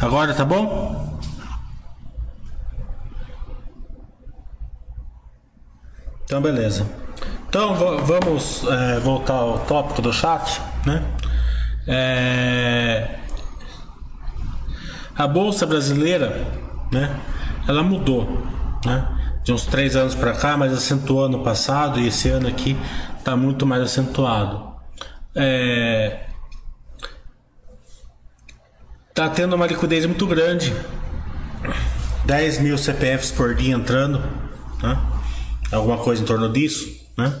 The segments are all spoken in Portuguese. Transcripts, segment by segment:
Agora tá bom? Então, beleza. Então, vamos é, voltar ao tópico do chat, né? É... A bolsa brasileira, né? Ela mudou, né? De uns três anos para cá, mas acentuou ano passado e esse ano aqui está muito mais acentuado. É... Tá tendo uma liquidez muito grande. 10 mil CPFs por dia entrando, né? alguma coisa em torno disso, né?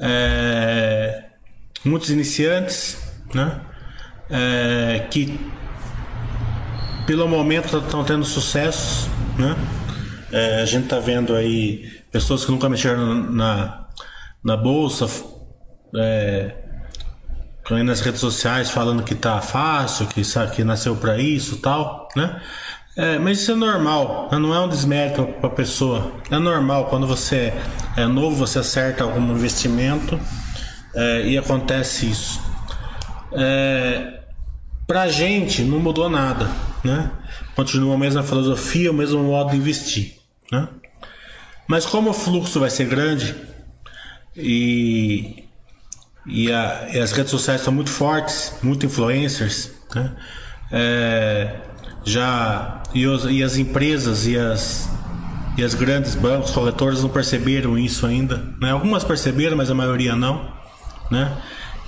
É, muitos iniciantes, né? É, que pelo momento estão tendo sucesso, né? É, a gente está vendo aí pessoas que nunca mexeram na, na bolsa, é, nas redes sociais falando que tá fácil, que, que nasceu para isso tal, né? É, mas isso é normal, né? não é um desmérito para a pessoa. É normal quando você é novo, você acerta algum investimento é, e acontece isso. É, para a gente não mudou nada, né? Continua a mesma filosofia, o mesmo modo de investir, né? Mas como o fluxo vai ser grande e e, a, e as redes sociais são muito fortes, muito influencers, né? É, já e, os, e, as empresas e as e as grandes bancos corretores não perceberam isso ainda, né? Algumas perceberam, mas a maioria não, né?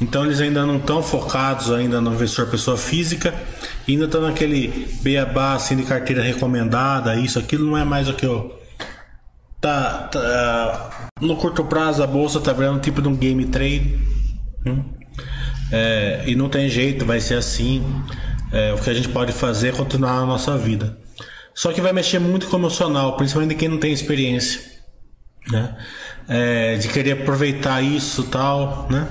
Então eles ainda não estão focados ainda no investidor pessoa física, ainda estão naquele beabá assim de carteira recomendada, isso, aquilo não é mais o que eu tá, tá no curto prazo a bolsa tá virando tipo de um game trade? É, e não tem jeito, vai ser assim. É, o que a gente pode fazer é continuar a nossa vida. Só que vai mexer muito com o emocional, principalmente quem não tem experiência, né? É, de querer aproveitar isso tal, né?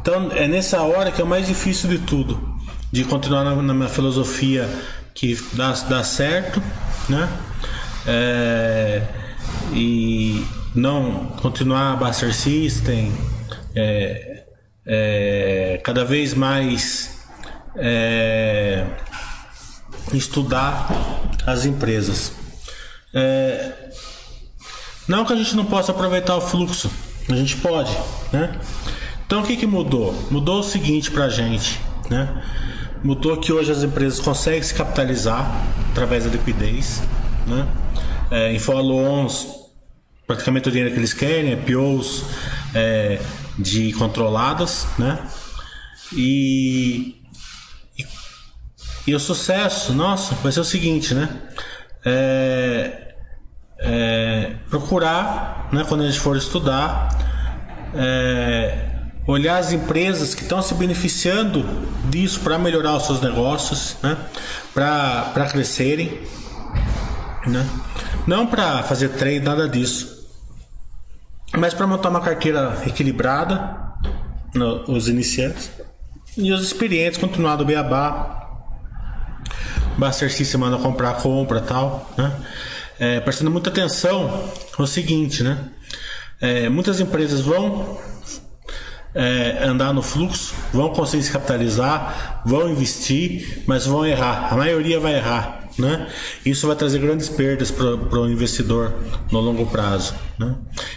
Então é nessa hora que é o mais difícil de tudo, de continuar na, na minha filosofia que dá, dá certo, né? É, e não continuar a Buster System, é, é, cada vez mais é, estudar as empresas. É, não que a gente não possa aproveitar o fluxo, a gente pode, né? Então o que, que mudou? Mudou o seguinte para a gente, né? Mudou que hoje as empresas conseguem se capitalizar através da liquidez, né? É, em follow-ons, praticamente o dinheiro que eles querem, é POs, é, de controladas, né? E, e, e, o sucesso, nossa, vai ser o seguinte, né? É, é, procurar, né, quando a gente for estudar, é, olhar as empresas que estão se beneficiando disso para melhorar os seus negócios, né? Para crescerem, né? Não para fazer trade, nada disso mas para montar uma carteira equilibrada, no, os iniciantes, e os experientes continuar do beabá. Buster System manda comprar, compra tal, né? É, prestando muita atenção no seguinte, né? É, muitas empresas vão é, andar no fluxo, vão conseguir se capitalizar, vão investir, mas vão errar. A maioria vai errar. Né? Isso vai trazer grandes perdas para o investidor no longo prazo. Né?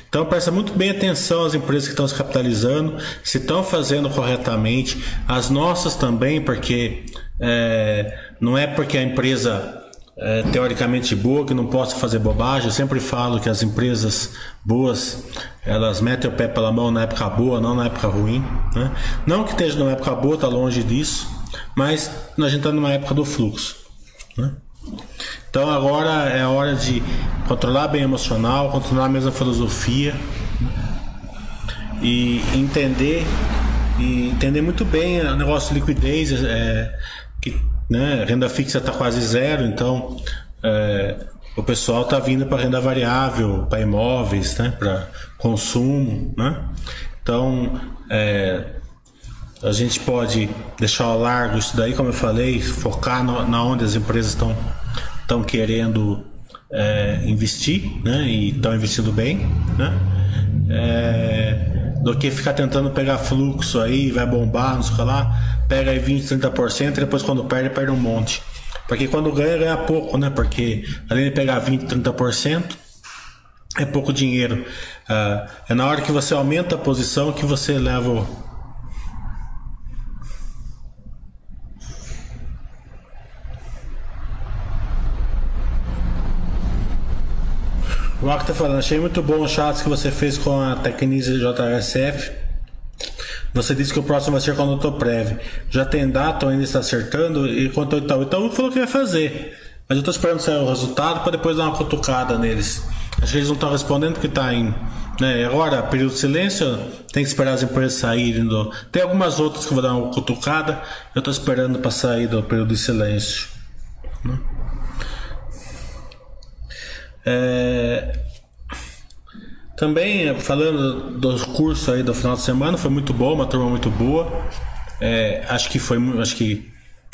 Então presta muito bem atenção às empresas que estão se capitalizando, se estão fazendo corretamente, as nossas também, porque é, não é porque a empresa é teoricamente boa que não possa fazer bobagem. Eu sempre falo que as empresas boas elas metem o pé pela mão na época boa, não na época ruim. Né? Não que esteja numa época boa, está longe disso, mas a gente está numa época do fluxo. Né? Então agora é a hora de controlar bem emocional, controlar a mesma filosofia e entender e entender muito bem o negócio de liquidez, é, que né, renda fixa está quase zero, então é, o pessoal está vindo para renda variável, para imóveis, né, para consumo, né? Então é, a gente pode deixar ao largo isso daí, como eu falei, focar no, na onde as empresas estão estão querendo é, investir, né? E estão investindo bem, né? É, do que ficar tentando pegar fluxo aí, vai bombar, não sei o que lá, pega aí 20, 30% e depois quando perde, perde um monte. Porque quando ganha, ganha pouco, né? Porque além de pegar 20, 30%, é pouco dinheiro. Uh, é na hora que você aumenta a posição que você leva o. O Marco tá falando, achei muito bom os chats que você fez com a Tecnise JSF. Você disse que o próximo vai ser com a Notoprev. Já tem data ou ainda está acertando? E quanto ao Itaú? Itaú falou que vai fazer. Mas eu estou esperando sair o resultado para depois dar uma cutucada neles. Acho que eles não estão respondendo porque está em. Né, agora, período de silêncio, tem que esperar as empresas saírem do. Tem algumas outras que eu vou dar uma cutucada. Eu estou esperando para sair do período de silêncio. Né? É... Também falando dos cursos aí do final de semana, foi muito bom, uma turma muito boa. É, acho que foi, acho que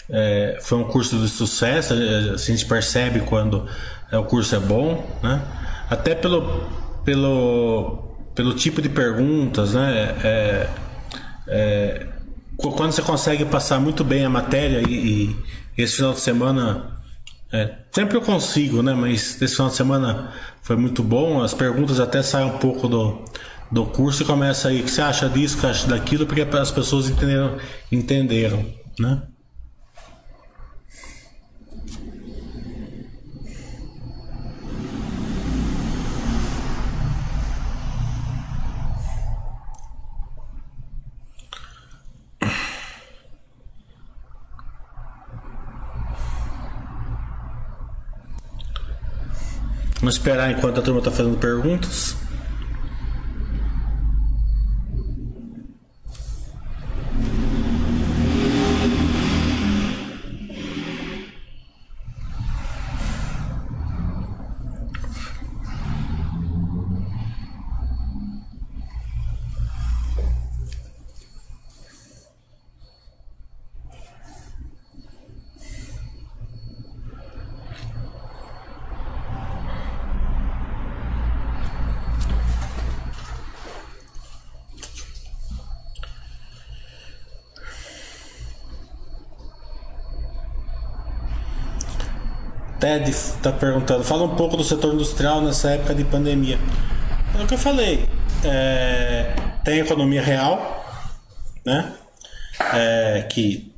é, foi um curso de sucesso. A gente percebe quando é, o curso é bom, né? Até pelo, pelo, pelo tipo de perguntas, né? É, é quando você consegue passar muito bem a matéria e, e esse final de semana é, sempre eu consigo, né? Mas esse final de semana foi muito bom. As perguntas até saem um pouco do, do curso e começa aí. O que você acha disso? O que acha daquilo? Porque as pessoas entenderam, entenderam né? Vamos esperar enquanto a turma está fazendo perguntas. Ted está perguntando, fala um pouco do setor industrial nessa época de pandemia. É o que eu falei. É, tem economia real, né? É, que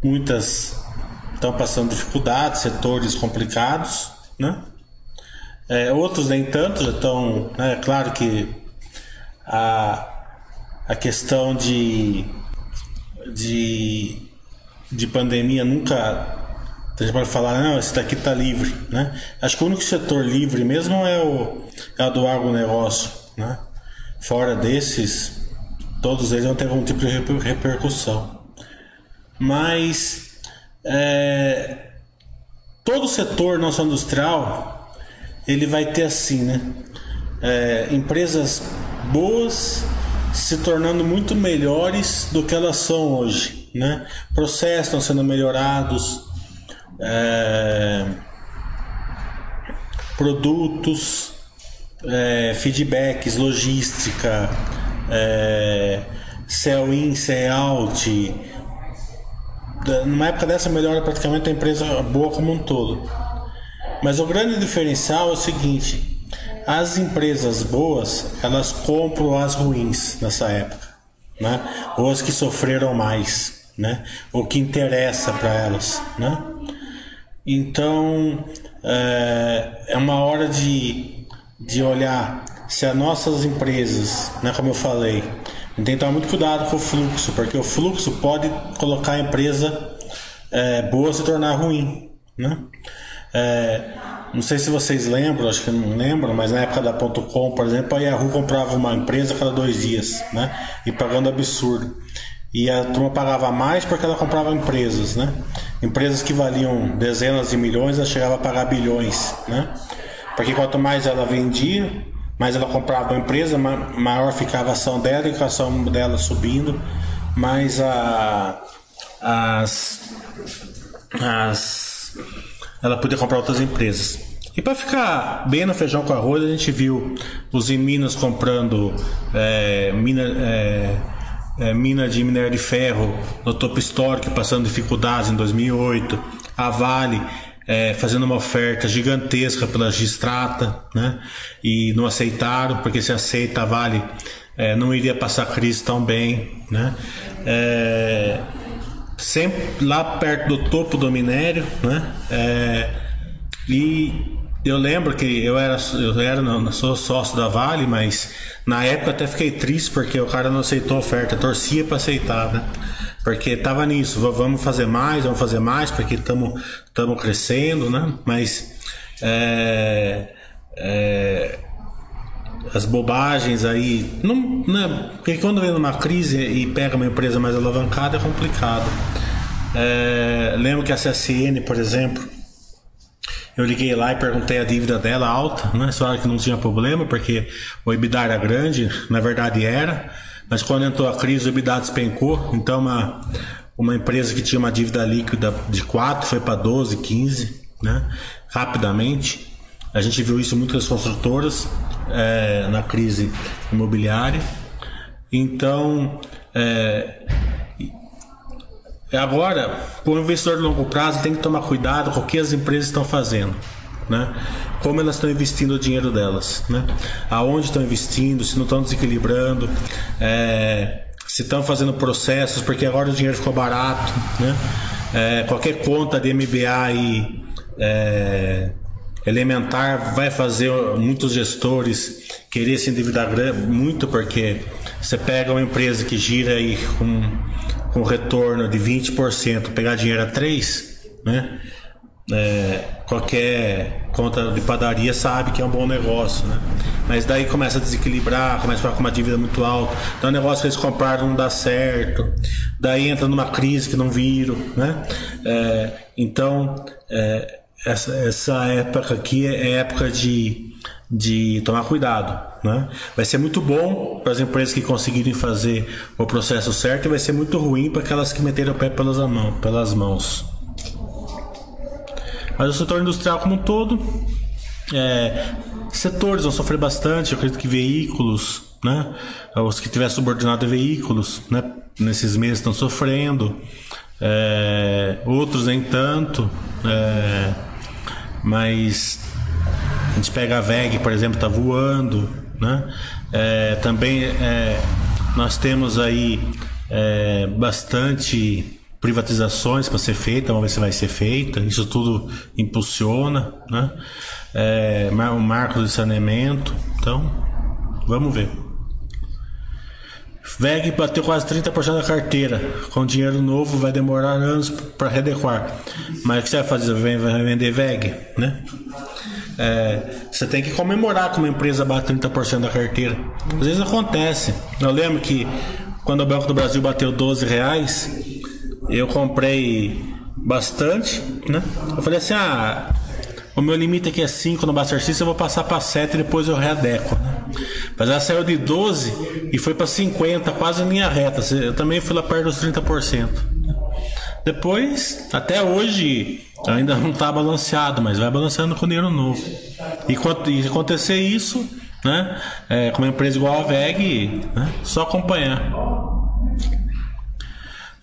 muitas estão passando dificuldades, setores complicados, né? É, outros nem tanto, já estão. Né? É claro que a, a questão de, de, de pandemia nunca então gente pode falar, não, esse daqui está livre, né? Acho que o único setor livre mesmo é o, é o do agronegócio, né? Fora desses, todos eles vão ter algum tipo de repercussão. Mas é, todo setor nosso industrial ele vai ter assim, né? É, empresas boas se tornando muito melhores do que elas são hoje, né? Processos estão sendo melhorados, é, produtos, é, feedbacks, logística, é, sell in, sell out. Numa época dessa melhora praticamente a empresa boa como um todo. Mas o grande diferencial é o seguinte: as empresas boas elas compram as ruins nessa época, né? Ou as que sofreram mais, né? O que interessa para elas, né? Então é, é uma hora de, de olhar se as nossas empresas, né, como eu falei, tem que tomar muito cuidado com o fluxo, porque o fluxo pode colocar a empresa é, boa se tornar ruim. Né? É, não sei se vocês lembram, acho que não lembram, mas na época da .com, por exemplo, a Yahoo comprava uma empresa cada dois dias, né? E pagando absurdo. E a turma pagava mais porque ela comprava empresas, né? Empresas que valiam dezenas de milhões, ela chegava a pagar bilhões, né? Porque quanto mais ela vendia, mais ela comprava uma empresa, maior ficava a ação dela e com a ação dela subindo, mais a, as, as, ela podia comprar outras empresas. E para ficar bem no feijão com arroz, a gente viu os em Minas comprando é, mina, é, é, mina de minério de ferro no topo histórico, passando dificuldades em 2008. a Vale é, fazendo uma oferta gigantesca pela Gistrata, né? E não aceitaram, porque se aceita a Vale é, não iria passar crise tão bem, né? É, sempre lá perto do topo do minério, né? É, e eu lembro que eu era, eu era, não, sou sócio da Vale, mas na época até fiquei triste porque o cara não aceitou a oferta, torcia para aceitar, né? Porque tava nisso, vamos fazer mais, vamos fazer mais, porque estamos crescendo, né? Mas é, é, as bobagens aí, não, né? Porque quando vem numa crise e pega uma empresa mais alavancada é complicado. É, lembro que a CSN, por exemplo, eu liguei lá e perguntei a dívida dela alta, né? Só que não tinha problema porque o EBITDA era grande, na verdade era. Mas quando entrou a crise, o EBITDA despencou. Então, uma, uma empresa que tinha uma dívida líquida de 4 foi para 12, 15, né? rapidamente. A gente viu isso em muitas construtoras é, na crise imobiliária. Então, é, agora, para o investidor de longo prazo, tem que tomar cuidado com o que as empresas estão fazendo né? Como elas estão investindo o dinheiro delas, né? Aonde estão investindo, se não estão desequilibrando, é, se estão fazendo processos, porque agora o dinheiro ficou barato, né? É, qualquer conta de MBA e é, elementar vai fazer muitos gestores querer se endividar muito porque você pega uma empresa que gira aí com, com retorno de 20%, pegar dinheiro a 3%, né? é, qualquer conta de padaria sabe que é um bom negócio, né? Mas daí começa a desequilibrar, começa a ficar com uma dívida muito alta. Então o negócio que eles compraram não dá certo. Daí entra numa crise que não viram, né? É, então é, essa, essa época aqui é época de, de tomar cuidado. Né? Vai ser muito bom para as empresas que conseguirem fazer o processo certo e vai ser muito ruim para aquelas que meteram o pé pelas, mão, pelas mãos. Mas o setor industrial como um todo, é, setores vão sofrer bastante, eu acredito que veículos, né? Os que tiver subordinado a veículos, né? Nesses meses estão sofrendo, é, outros nem tanto, é, mas a gente pega a VEG, por exemplo, está voando, né? É, também é, nós temos aí é, bastante privatizações para ser feita, vamos ver se vai ser feita. Isso tudo impulsiona, né? É, o marco de saneamento. Então, vamos ver. VEG bateu quase 30% da carteira. Com dinheiro novo vai demorar anos para readequar. Mas o que você vai fazer? Vai vender VEG, né? É, você tem que comemorar que uma empresa bate 30% da carteira. Às vezes acontece. Eu lembro que quando o Banco do Brasil bateu 12 reais, eu comprei bastante, né? Eu falei assim, ah, o meu limite aqui é 5 no Buster System, eu vou passar para 7 e depois eu readeco. Mas ela saiu de 12 e foi para 50, quase em linha reta. Eu também fui lá perto dos 30%. Depois, até hoje, ainda não está balanceado, mas vai balanceando com dinheiro novo. E quando acontecer isso, né, é, com uma empresa igual a VEG, né, só acompanhar.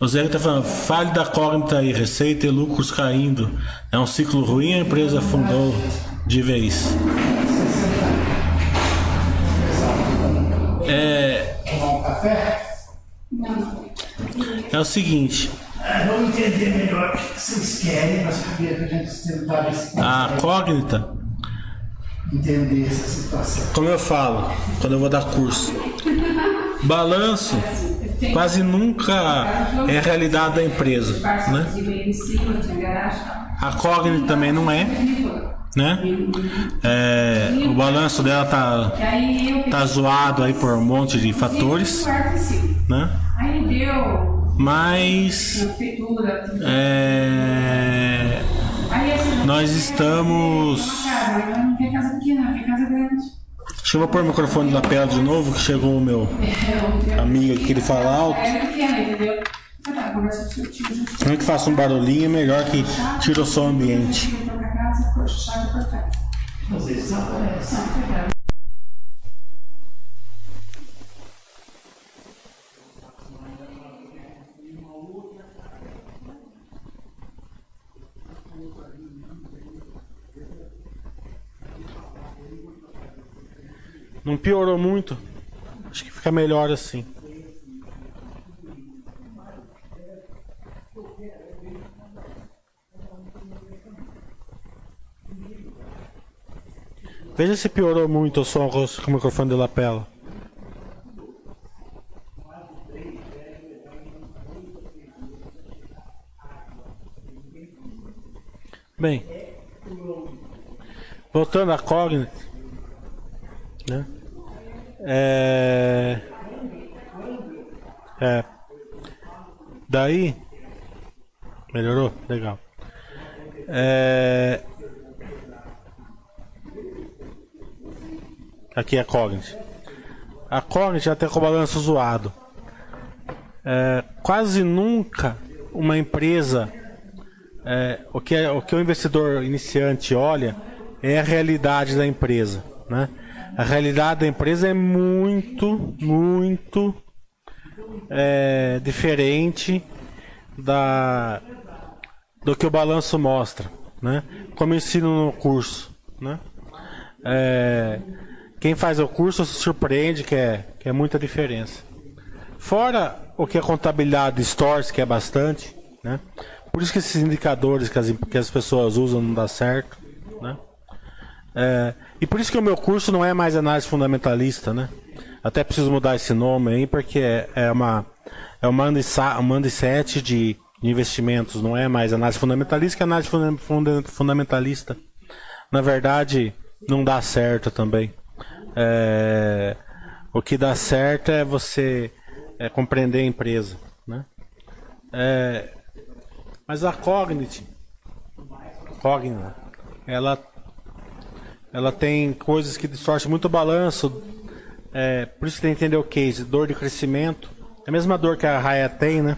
O Zé está falando, fale da cognita e receita e lucros caindo. É um ciclo ruim, a empresa afundou de vez. É. É o seguinte. Vamos entender melhor o que vocês querem para saber que a gente tentar A cognita. Entender essa situação. Como eu falo, quando eu vou dar curso. Balanço quase nunca é a realidade da empresa, né? A Cogni também não é, né? É, o balanço dela tá, tá zoado aí por um monte de fatores, né? Mas é, nós estamos Deixa eu pôr o microfone na lapela de novo, que chegou o meu amigo aqui, ele fala alto. Não é que faça um barulhinho, é melhor que tira o som ambiente. Não piorou muito. Acho que fica melhor assim. Veja se piorou muito o som com o microfone de lapela. Bem, voltando à Cognitive, né? É, é, daí, melhorou? Legal. É, aqui é a Cognit. A Cognit até com o balanço zoado. É, quase nunca uma empresa é, o, que é, o que o investidor iniciante olha é a realidade da empresa. Né? A realidade da empresa é muito, muito é, diferente da, do que o balanço mostra. Né? Como ensino no curso. Né? É, quem faz o curso se surpreende que é, que é muita diferença. Fora o que a contabilidade distorce, que é bastante, né? Por isso que esses indicadores que as, que as pessoas usam não dá certo, né? É, e por isso que o meu curso não é mais análise fundamentalista, né? Até preciso mudar esse nome aí, porque é, é uma é uma mindset de, de investimentos, não é mais análise fundamentalista, que análise fundamentalista, na verdade, não dá certo também. É, o que dá certo é você é, compreender a empresa, né? É, mas a Cognit, Cogna, ela, ela tem coisas que distorcem muito o balanço. É, por isso que tem que entender o case, dor de crescimento. É a mesma dor que a Raia tem, né?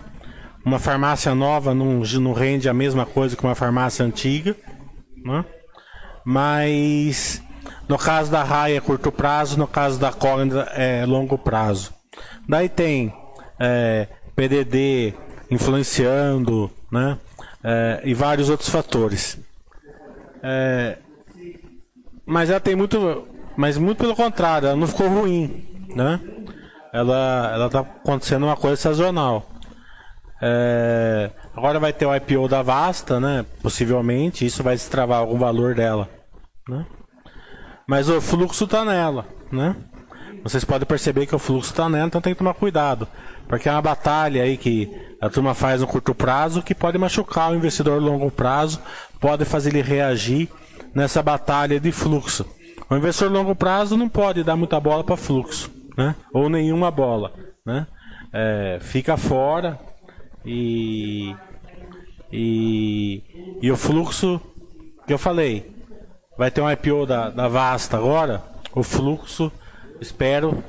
Uma farmácia nova não, não rende a mesma coisa que uma farmácia antiga. Né? Mas no caso da Raia é curto prazo, no caso da Cogna é longo prazo. Daí tem é, PDD influenciando, né? É, e vários outros fatores. É, mas ela tem muito, mas muito pelo contrário, ela não ficou ruim, né? Ela, ela tá acontecendo uma coisa sazonal. É, agora vai ter o IPO da Vasta, né? Possivelmente, isso vai destravar algum valor dela, né? Mas o fluxo está nela, né? Vocês podem perceber que o fluxo está nela, então tem que tomar cuidado. Porque é uma batalha aí que a turma faz no curto prazo que pode machucar o investidor no longo prazo, pode fazer ele reagir nessa batalha de fluxo. O investidor longo prazo não pode dar muita bola para fluxo, né? Ou nenhuma bola, né? É, fica fora e, e e o fluxo que eu falei vai ter um IPO da, da Vasta agora. O fluxo espero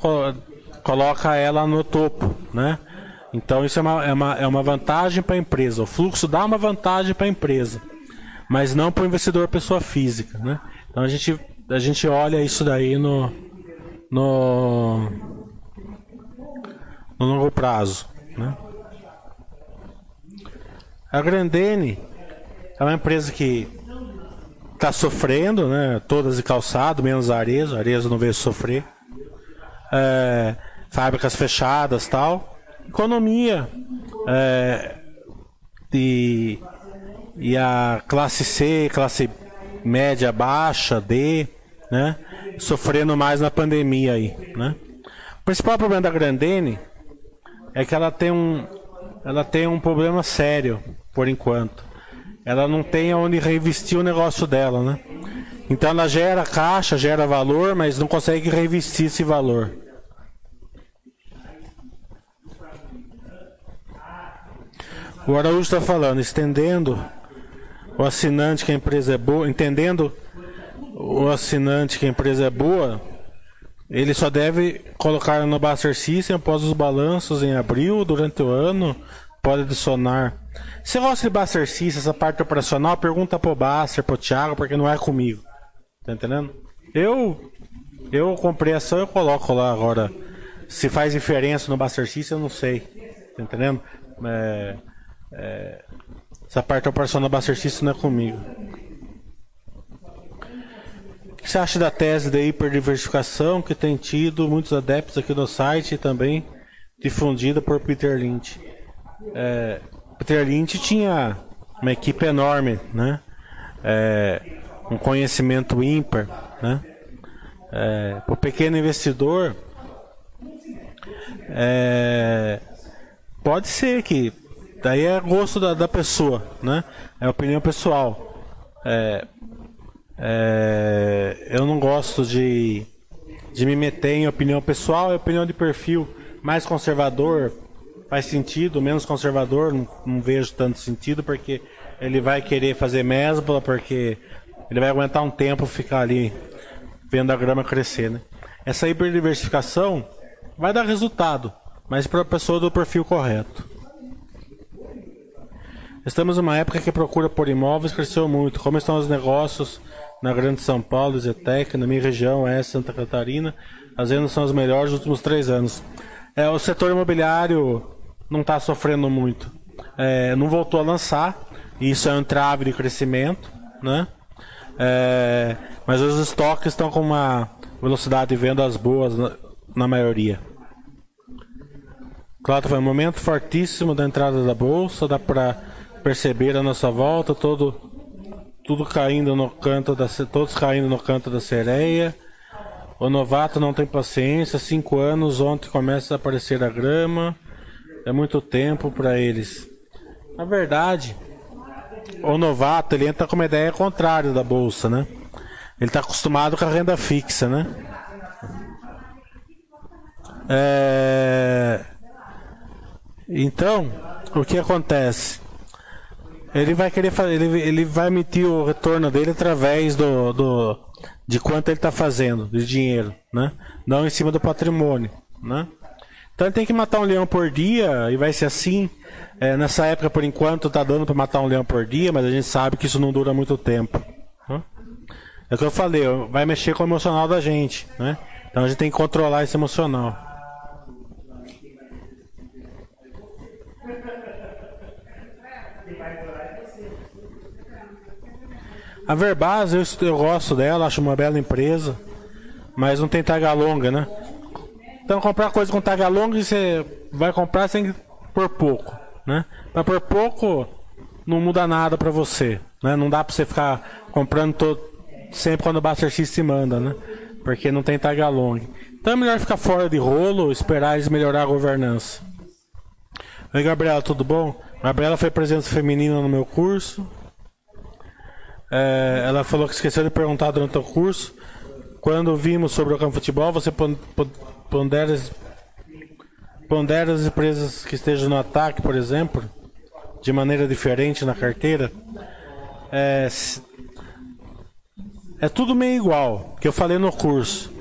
coloca ela no topo, né? Então isso é uma, é uma, é uma vantagem para a empresa. O fluxo dá uma vantagem para a empresa, mas não para o investidor pessoa física, né? Então a gente, a gente olha isso daí no, no, no longo prazo, né? A Grandene é uma empresa que está sofrendo, né? Todas de calçado, menos a Arezo. A Arezo não veio sofrer. É, fábricas fechadas tal. Economia. É, e, e a classe C, classe média baixa, D, né? Sofrendo mais na pandemia aí, né? O principal problema da Grandene é que ela tem um, ela tem um problema sério, por enquanto. Ela não tem onde reinvestir o negócio dela, né? Então ela gera caixa, gera valor, mas não consegue reinvestir esse valor. O Araújo está falando, estendendo o assinante que a empresa é boa, entendendo o assinante que a empresa é boa, ele só deve colocar no Buster System após os balanços em abril, durante o ano, pode adicionar. Se gosta de Buster System, essa parte operacional, pergunta pro Buster, pro Thiago, porque não é comigo. Tá entendendo? Eu eu comprei ação, eu coloco lá agora. Se faz diferença no Buster System, eu não sei. Tá entendendo? É, é, essa parte operacional da Buster System não é comigo. que você acha da tese da hiperdiversificação que tem tido muitos adeptos aqui no site e também difundida por Peter Lynch? É, Peter Lynch tinha uma equipe enorme, né? É, um conhecimento ímpar, né? É, para o pequeno investidor, é, pode ser que daí é gosto da, da pessoa, né? É opinião pessoal. É, é, eu não gosto de, de me meter em opinião pessoal e opinião de perfil mais conservador faz sentido, menos conservador não, não, vejo tanto sentido porque ele vai querer fazer mesbla porque ele vai aguentar um tempo ficar ali vendo a grama crescer, né? Essa hiperdiversificação vai dar resultado, mas para a pessoa do perfil correto. Estamos numa época que a procura por imóveis cresceu muito. Como estão os negócios na Grande São Paulo, Zetec, na minha região, é Santa Catarina? As vendas são as melhores dos últimos três anos. É, o setor imobiliário não está sofrendo muito. É, não voltou a lançar. Isso é um trave de crescimento, né? É, mas os estoques estão com uma velocidade de vendas boas na, na maioria. Claro, foi um momento fortíssimo da entrada da bolsa, dá para perceber a nossa volta, todo tudo caindo no canto da todos caindo no canto da sereia. O novato não tem paciência, cinco anos, ontem começa a aparecer a grama. É muito tempo para eles. Na verdade, o novato ele entra com uma ideia contrária da bolsa, né? Ele está acostumado com a renda fixa, né? É... Então, o que acontece? Ele vai querer fazer, ele, ele vai emitir o retorno dele através do, do de quanto ele está fazendo de dinheiro, né? Não em cima do patrimônio, né? Então ele tem que matar um leão por dia e vai ser assim. É, nessa época, por enquanto, está dando para matar um leão por dia, mas a gente sabe que isso não dura muito tempo. Né? É o que eu falei, vai mexer com o emocional da gente, né? Então a gente tem que controlar esse emocional. A Verbaz, eu, eu gosto dela, acho uma bela empresa, mas não tem taga longa, né? Então comprar coisa com taga longa você vai comprar sem por pouco, né? Mas por pouco não muda nada para você, né? Não dá para você ficar comprando todo, sempre quando o Buster se manda, né? Porque não tem taga longa. Então é melhor ficar fora de rolo, esperar eles melhorar a governança. Oi, Gabriela, tudo bom? Gabriela foi presença feminina no meu curso. É, ela falou que esqueceu de perguntar durante o curso. Quando vimos sobre o campo de futebol, você pondera, pondera as empresas que estejam no ataque, por exemplo, de maneira diferente na carteira. É, é tudo meio igual, que eu falei no curso.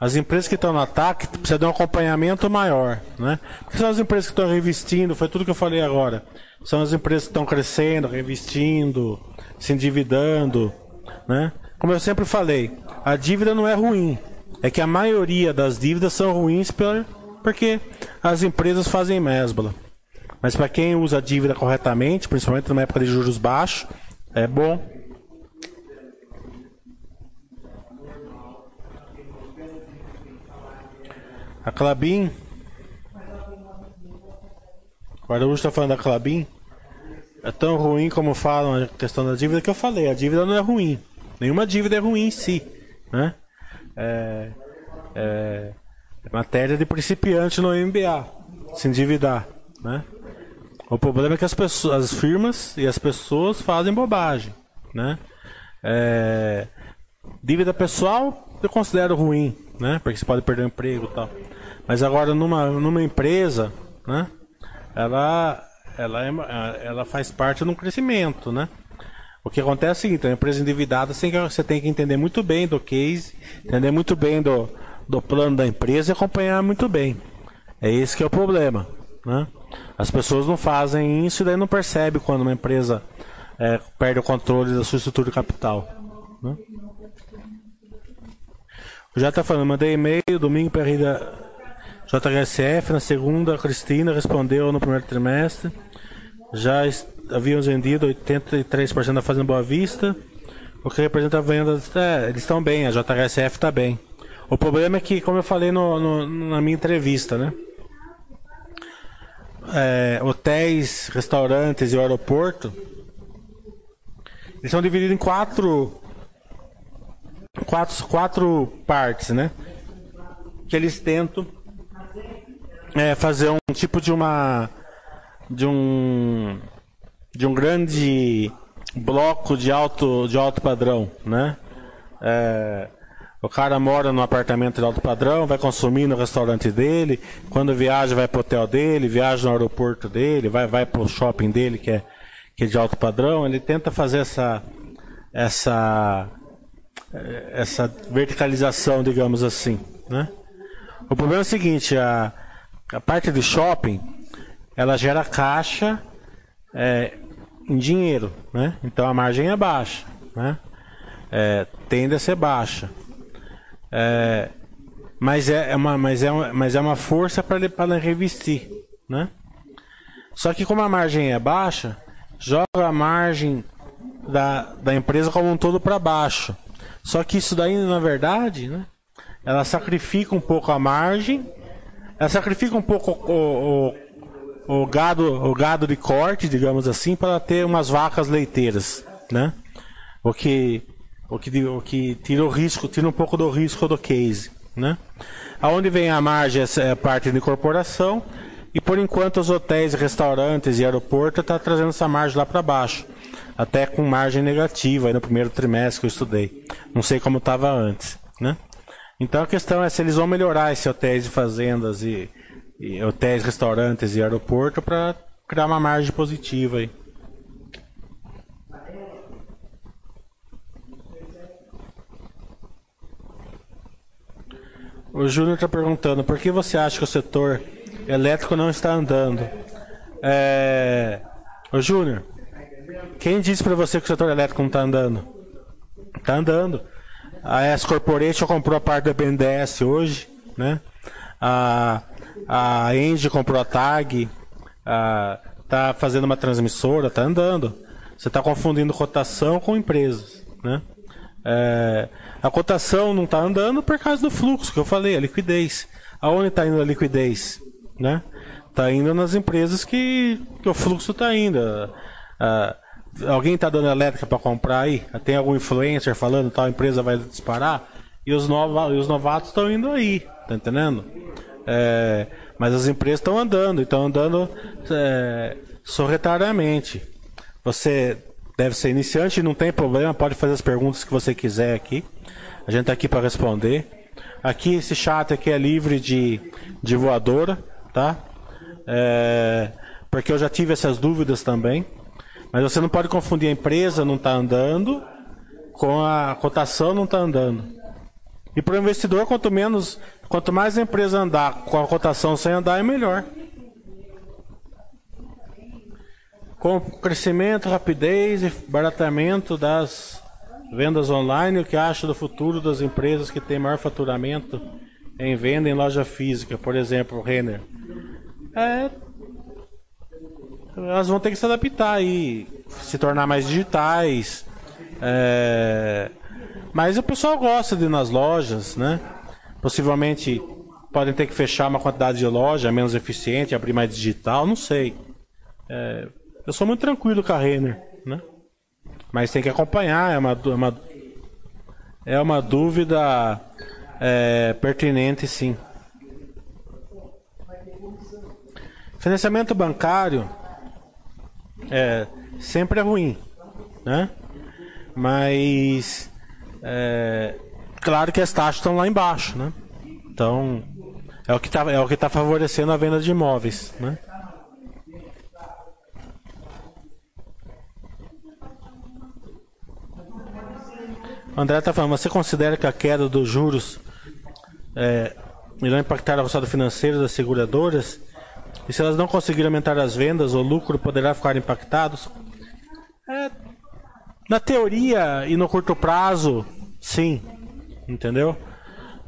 As empresas que estão no ataque precisam de um acompanhamento maior, né? Porque são as empresas que estão reinvestindo, foi tudo que eu falei agora. São as empresas que estão crescendo, reinvestindo, se endividando, né? Como eu sempre falei, a dívida não é ruim. É que a maioria das dívidas são ruins porque as empresas fazem mesbla. Mas para quem usa a dívida corretamente, principalmente numa época de juros baixos, é bom. A Clabin. O Araújo está falando da Clabin é tão ruim como falam a questão da dívida que eu falei. A dívida não é ruim. Nenhuma dívida é ruim em si. Né? É, é, é matéria de principiante no MBA. Se endividar. Né? O problema é que as, pessoas, as firmas e as pessoas fazem bobagem. Né? É, dívida pessoal eu considero ruim, né? Porque você pode perder o emprego e tal. Mas agora numa, numa empresa, né? Ela ela, é, ela faz parte de um crescimento, né? O que acontece é o seguinte, a empresa endividada você tem que entender muito bem do case, entender muito bem do, do plano da empresa e acompanhar muito bem. É esse que é o problema. Né? As pessoas não fazem isso e daí não percebe quando uma empresa é, perde o controle da sua estrutura de capital. Né? Já está falando, mandei e-mail domingo para a JHSF, na segunda a Cristina respondeu no primeiro trimestre já havíamos vendido 83% da Fazenda Boa Vista. o que representa vendas, é, eles estão bem, a JHSF está bem. O problema é que, como eu falei no, no, na minha entrevista, né? É, hotéis, restaurantes e o aeroporto, eles são divididos em quatro, quatro, quatro partes, né? Que eles tentam é, fazer um tipo de uma de um de um grande bloco de alto de alto padrão, né? É, o cara mora num apartamento de alto padrão, vai consumir no restaurante dele, quando viaja vai pro hotel dele, viaja no aeroporto dele, vai vai pro shopping dele que é que é de alto padrão. Ele tenta fazer essa essa essa verticalização, digamos assim, né? O problema é o seguinte, a, a parte do shopping, ela gera caixa é, em dinheiro, né? Então a margem é baixa, né? É, tende a ser baixa. É, mas, é, é, uma, mas, é mas é uma força para revestir, né? Só que como a margem é baixa, joga a margem da, da empresa como um todo para baixo. Só que isso daí, na verdade, né? ela sacrifica um pouco a margem, ela sacrifica um pouco o, o, o gado, o gado de corte, digamos assim, para ter umas vacas leiteiras, né? O que, o que, o que tira o risco, tira um pouco do risco do case, né? Aonde vem a margem é a parte de incorporação e por enquanto os hotéis, restaurantes e aeroporto está trazendo essa margem lá para baixo, até com margem negativa no primeiro trimestre que eu estudei. Não sei como estava antes, né? Então a questão é se eles vão melhorar esses hotéis e fazendas e, hotéis, restaurantes e aeroporto para criar uma margem positiva aí. O Júnior está perguntando por que você acha que o setor elétrico não está andando? É... O Júnior, quem disse para você que o setor elétrico não está andando? Está andando. A S Corporation comprou a parte da BNDES hoje, né? A, a Engie comprou a TAG, a, tá fazendo uma transmissora, tá andando. Você está confundindo cotação com empresas, né? É, a cotação não está andando por causa do fluxo que eu falei, a liquidez. Aonde está indo a liquidez, né? Está indo nas empresas que, que o fluxo está indo. A, Alguém está dando elétrica para comprar aí? Tem algum influencer falando tal empresa vai disparar? E os, nova, e os novatos estão indo aí, tá entendendo? É, mas as empresas estão andando, estão andando é, sorretariamente. Você deve ser iniciante, não tem problema, pode fazer as perguntas que você quiser aqui. A gente está aqui para responder. Aqui esse chat aqui é livre de, de voadora, tá? É, porque eu já tive essas dúvidas também. Mas você não pode confundir a empresa não está andando com a cotação não está andando. E para o investidor, quanto menos, quanto mais a empresa andar com a cotação sem andar, é melhor. Com o crescimento, rapidez e baratamento das vendas online, o que acha do futuro das empresas que têm maior faturamento em venda em loja física, por exemplo, Renner? É, elas vão ter que se adaptar e se tornar mais digitais. É... Mas o pessoal gosta de ir nas lojas, né? Possivelmente podem ter que fechar uma quantidade de loja menos eficiente, abrir mais digital, não sei. É... Eu sou muito tranquilo com a Renner, né? Mas tem que acompanhar, é uma, é uma, é uma dúvida é, pertinente, sim. Financiamento bancário é, sempre é ruim, né? Mas é, claro que as taxas estão lá embaixo, né? Então é o que está é o que tá favorecendo a venda de imóveis, né? André está falando, você considera que a queda dos juros é, irá impactar o resultado financeiro das seguradoras? E se elas não conseguirem aumentar as vendas, o lucro poderá ficar impactado? É, na teoria e no curto prazo, sim, entendeu?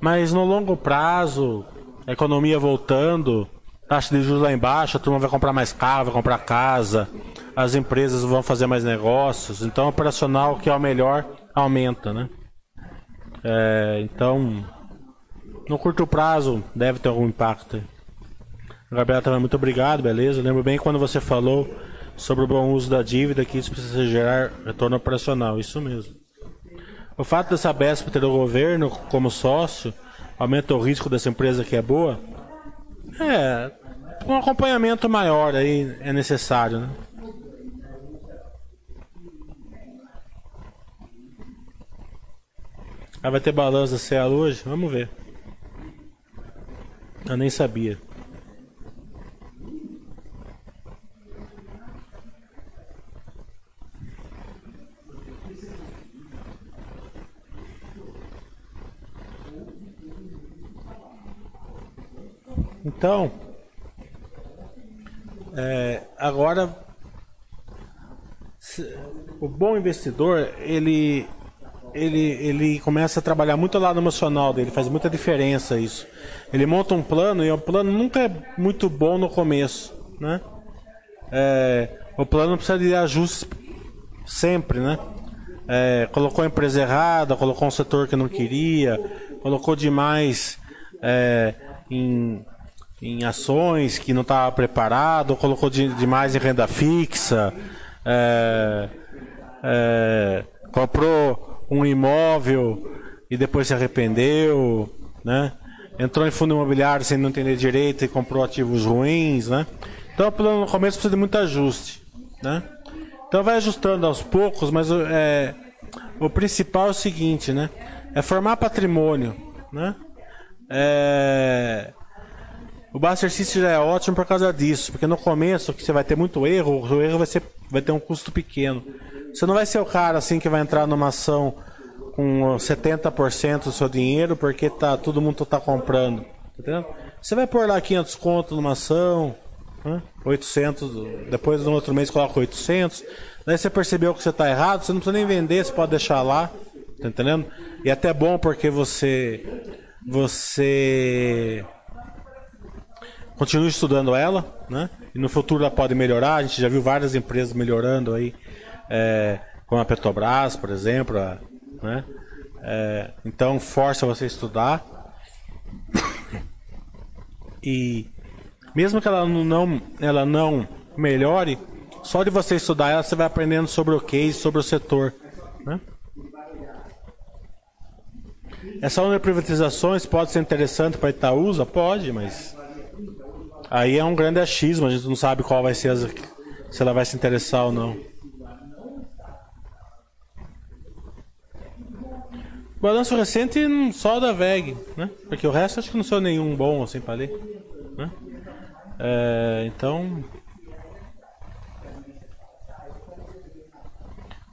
Mas no longo prazo, a economia voltando, taxa de juros lá embaixo, a turma vai comprar mais carro, vai comprar casa, as empresas vão fazer mais negócios, então operacional que é o melhor aumenta, né? É, então, no curto prazo deve ter algum impacto. Gabriela também, muito obrigado, beleza? Lembro bem quando você falou sobre o bom uso da dívida, que isso precisa gerar retorno operacional, isso mesmo. O fato dessa Sabesp ter o governo como sócio aumenta o risco dessa empresa que é boa? É, um acompanhamento maior aí é necessário, né? Ah, vai ter balanço da Cielo hoje? Vamos ver. Eu nem sabia. Então, é, agora o bom investidor ele ele, ele começa a trabalhar muito lá no emocional dele, faz muita diferença isso. Ele monta um plano e o plano nunca é muito bom no começo, né? É, o plano precisa de ajustes sempre, né? É, colocou a empresa errada, colocou um setor que não queria, colocou demais é, em, em ações que não estava preparado, colocou de, demais em renda fixa, é, é, comprou um imóvel e depois se arrependeu, né? Entrou em fundo imobiliário sem não entender direito e comprou ativos ruins, né? Então, no começo precisa de muito ajuste, né? Então vai ajustando aos poucos, mas é, o principal é o seguinte, né? É formar patrimônio, né? É, o Buster System já é ótimo por causa disso, porque no começo que você vai ter muito erro, o erro vai, ser, vai ter um custo pequeno. Você não vai ser o cara assim que vai entrar numa ação com 70% do seu dinheiro porque tá, todo mundo está comprando. Tá Você vai pôr lá 500 conto numa ação, né? 800, depois no outro mês coloca 800. Daí você percebeu que você está errado, você não precisa nem vender, você pode deixar lá. Tá entendendo? E é até bom porque você você continua estudando ela, né? E no futuro ela pode melhorar. A gente já viu várias empresas melhorando aí é, como a Petrobras, por exemplo, a, né? É, então força você a estudar e mesmo que ela não, ela não melhore, só de você estudar ela você vai aprendendo sobre o case, sobre o setor, né? Essa onda de privatizações pode ser interessante para Itaúsa? Pode, mas aí é um grande achismo, a gente não sabe qual vai ser, as, se ela vai se interessar ou não. Balanço recente só da VEG, né? Porque o resto acho que não sou nenhum bom assim para ler. Né? É, então.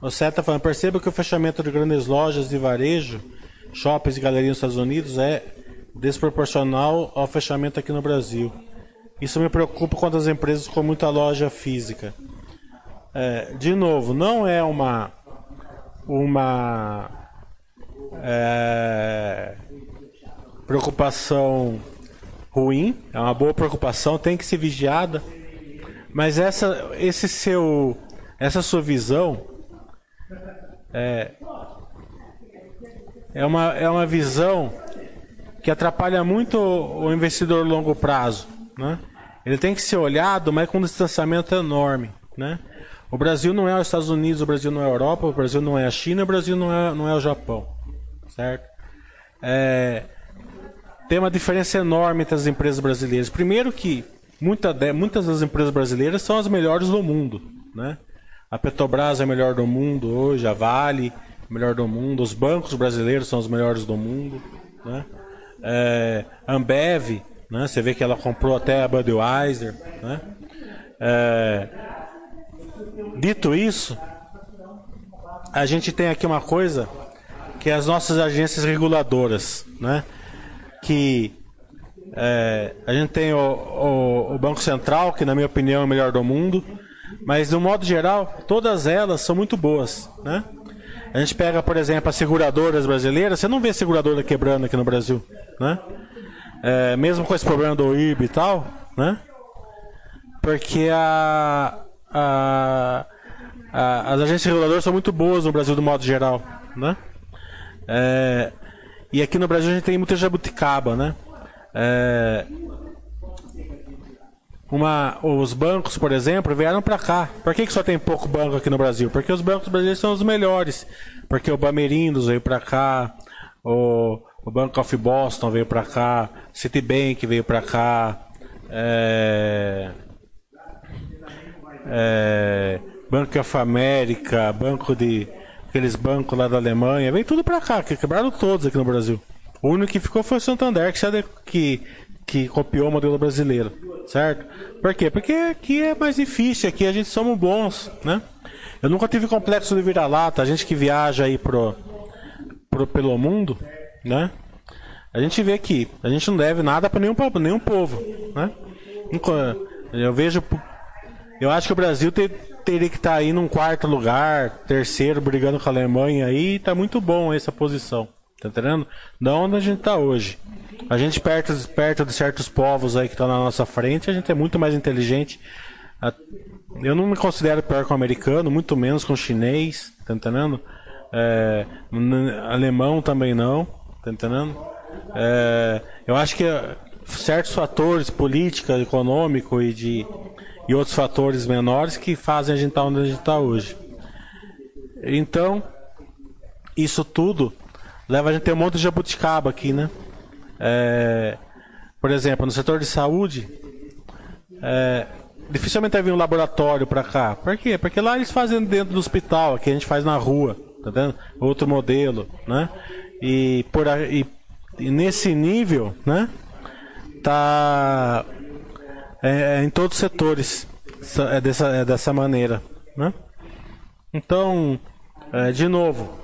O Seta tá falando, perceba que o fechamento de grandes lojas de varejo, shoppings e galerias nos Estados Unidos é desproporcional ao fechamento aqui no Brasil. Isso me preocupa quando as empresas com muita loja física. É, de novo, não é uma uma é, preocupação ruim, é uma boa preocupação, tem que ser vigiada. Mas essa, esse seu, essa sua visão é, é, uma, é uma visão que atrapalha muito o investidor longo prazo, né? Ele tem que ser olhado, mas com um distanciamento enorme, né? O Brasil não é os Estados Unidos, o Brasil não é a Europa, o Brasil não é a China, o Brasil não é, não é o Japão certo? É, tem uma diferença enorme entre as empresas brasileiras. Primeiro que muita, muitas das empresas brasileiras são as melhores do mundo, né? A Petrobras é a melhor do mundo hoje, a Vale é a melhor do mundo, os bancos brasileiros são os melhores do mundo, né? É, Ambev, né? Você vê que ela comprou até a Budweiser, né? É, dito isso, a gente tem aqui uma coisa que é as nossas agências reguladoras, né? Que é, a gente tem o, o, o, Banco Central, que na minha opinião é o melhor do mundo, mas no modo geral, todas elas são muito boas, né? A gente pega, por exemplo, as seguradoras brasileiras, você não vê seguradora quebrando aqui no Brasil, né? É, mesmo com esse problema do IB e tal, né? Porque a, a, a, as agências reguladoras são muito boas no Brasil, do modo geral. né? É, e aqui no Brasil a gente tem muita jabuticaba, né? É, uma, os bancos, por exemplo, vieram para cá. Por que, que só tem pouco banco aqui no Brasil? Porque os bancos brasileiros são os melhores. Porque o Bamerindos veio para cá, o, o Bank of Boston veio para cá, Citibank veio para cá, é, é, Banco of America, banco de aqueles bancos lá da Alemanha, veio tudo para cá, que quebraram todos aqui no Brasil. O único que ficou foi o Santander, que, que, que copiou o modelo brasileiro, certo? Por quê? Porque aqui é mais difícil, aqui a gente somos bons, né? Eu nunca tive complexo de vira-lata, a gente que viaja aí pro, pro, pelo mundo, né? A gente vê que a gente não deve nada para nenhum, nenhum povo, né? Eu vejo, eu acho que o Brasil ter, teria que estar tá aí num quarto lugar, terceiro, brigando com a Alemanha aí, tá muito bom essa posição, tá entendendo? Da onde a gente tá hoje. A gente perto, perto de certos povos aí que estão na nossa frente, a gente é muito mais inteligente. Eu não me considero pior com o americano, muito menos com o chinês, tá entendendo? É, alemão também não, tá entendendo? É, eu acho que certos fatores, política, econômico e de e outros fatores menores que fazem a gente estar tá onde a gente está hoje. Então, isso tudo leva a gente a ter um monte de jabuticaba aqui, né? É, por exemplo, no setor de saúde, é, dificilmente vai vir um laboratório para cá. Por quê? Porque lá eles fazem dentro do hospital, aqui a gente faz na rua, tá vendo? Outro modelo, né? E, por, e, e nesse nível, né? Tá é, é, em todos os setores é dessa, é dessa maneira, né? Então, é, de novo,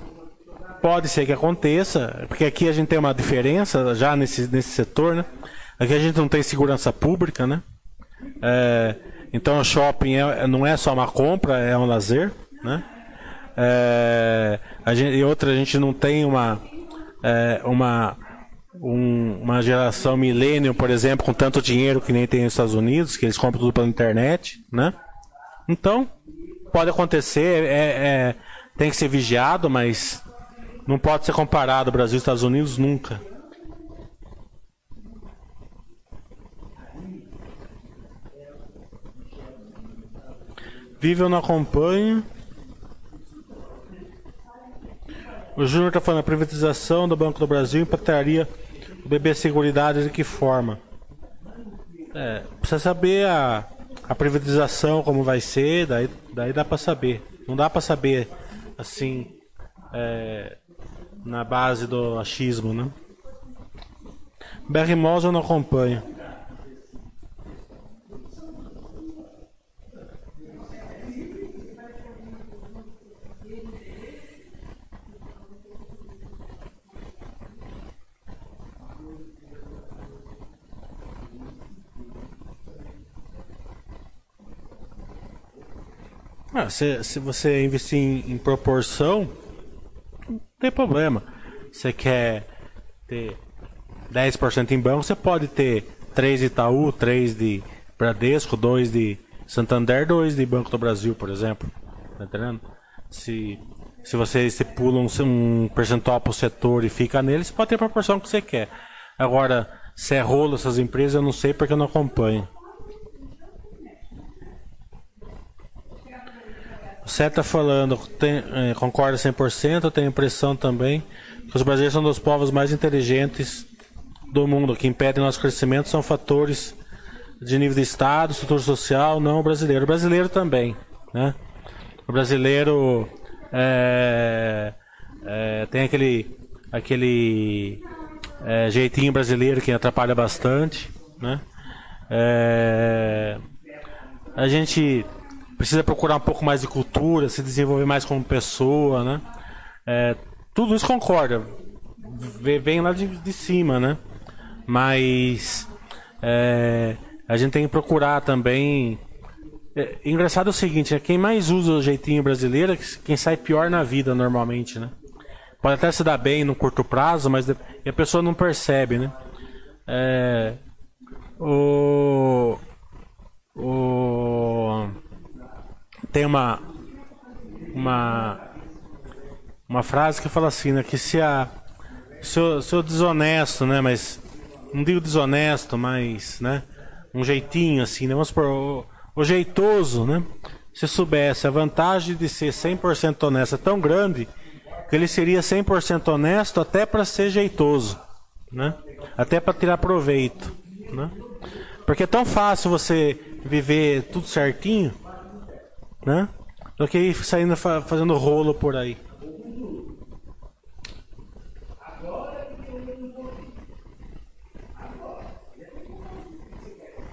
pode ser que aconteça, porque aqui a gente tem uma diferença já nesse, nesse setor, né? Aqui a gente não tem segurança pública, né? É, então o shopping é, não é só uma compra, é um lazer, né? É, gente, e outra, a gente não tem uma, é, uma, um, uma geração milênio, por exemplo, com tanto dinheiro que nem tem nos Estados Unidos, que eles compram tudo pela internet, né? Então, pode acontecer, é, é, tem que ser vigiado, mas não pode ser comparado Brasil e Estados Unidos nunca. Vive ou não acompanha. O Júnior está falando, a privatização do Banco do Brasil impactaria o BB Seguridade de que forma? É, precisa saber a, a privatização, como vai ser, daí, daí dá para saber. Não dá para saber assim é, na base do achismo, né? Barry Moss eu não acompanho. Ah, se, se você investir em, em proporção, tem problema. Você quer ter 10% em banco, você pode ter 3 de Itaú, 3 de Bradesco, 2 de Santander, 2 de Banco do Brasil, por exemplo. Tá entendendo? Se, se você se pula um, um percentual para o setor e fica nele, você pode ter a proporção que você quer. Agora, se é rolo essas empresas, eu não sei porque eu não acompanho. Você está falando, tem, é, concorda 100%, tenho a impressão também que os brasileiros são dos povos mais inteligentes do mundo, que impedem nosso crescimento são fatores de nível de Estado, estrutura social, não o brasileiro. O brasileiro também, né? O brasileiro é, é, tem aquele, aquele é, jeitinho brasileiro que atrapalha bastante, né? É, a gente precisa procurar um pouco mais de cultura, se desenvolver mais como pessoa, né? É, tudo isso concorda, vem lá de, de cima, né? Mas é, a gente tem que procurar também. É, engraçado é o seguinte, é quem mais usa o jeitinho brasileiro é quem sai pior na vida normalmente, né? Pode até se dar bem no curto prazo, mas a pessoa não percebe, né? É, o, o tem uma uma uma frase que fala assim, né? Que se a. Se o, se o desonesto, né? Mas. Não digo desonesto, mas. né? Um jeitinho assim, né? Vamos supor, o, o jeitoso, né? Se soubesse a vantagem de ser 100% honesto é tão grande que ele seria 100% honesto até para ser jeitoso, né? Até para tirar proveito, né? Porque é tão fácil você viver tudo certinho, né? Do que saindo fazendo rolo por aí.